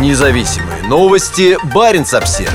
Независимые новости. Барин обсерва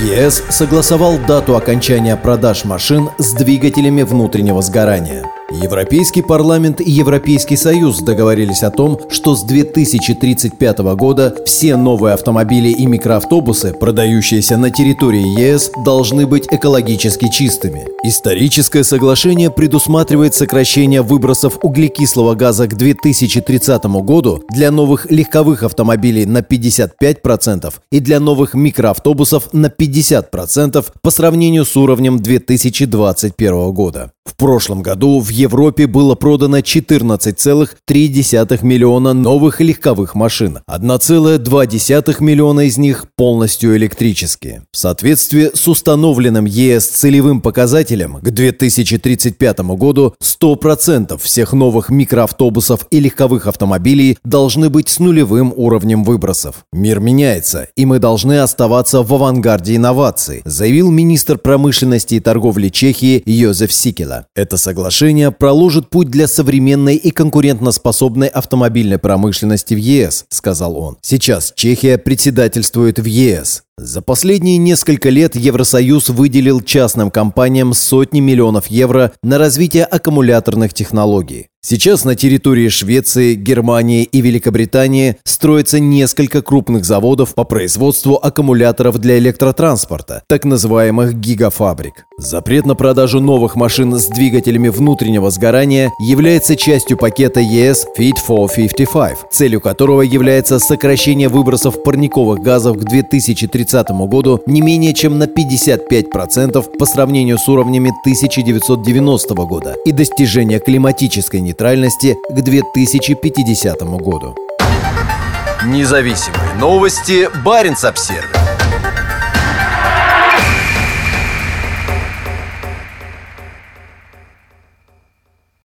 ЕС согласовал дату окончания продаж машин с двигателями внутреннего сгорания. Европейский парламент и Европейский союз договорились о том, что с 2035 года все новые автомобили и микроавтобусы, продающиеся на территории ЕС, должны быть экологически чистыми. Историческое соглашение предусматривает сокращение выбросов углекислого газа к 2030 году для новых легковых автомобилей на 55% и для новых микроавтобусов на 50% по сравнению с уровнем 2021 года. В прошлом году в Европе было продано 14,3 миллиона новых легковых машин. 1,2 миллиона из них полностью электрические. В соответствии с установленным ЕС целевым показателем к 2035 году 100% всех новых микроавтобусов и легковых автомобилей должны быть с нулевым уровнем выбросов. Мир меняется, и мы должны оставаться в авангарде инноваций, заявил министр промышленности и торговли Чехии Йозеф Сикела. Это соглашение проложит путь для современной и конкурентоспособной автомобильной промышленности в ЕС, сказал он. Сейчас Чехия председательствует в ЕС. За последние несколько лет Евросоюз выделил частным компаниям сотни миллионов евро на развитие аккумуляторных технологий. Сейчас на территории Швеции, Германии и Великобритании строится несколько крупных заводов по производству аккумуляторов для электротранспорта, так называемых гигафабрик. Запрет на продажу новых машин с двигателями внутреннего сгорания является частью пакета ЕС Fit for 55, целью которого является сокращение выбросов парниковых газов к 2030 году не менее чем на 55% по сравнению с уровнями 1990 года и достижение климатической нейтральности нейтральности к 2050 году. Независимые новости. Барин обсервис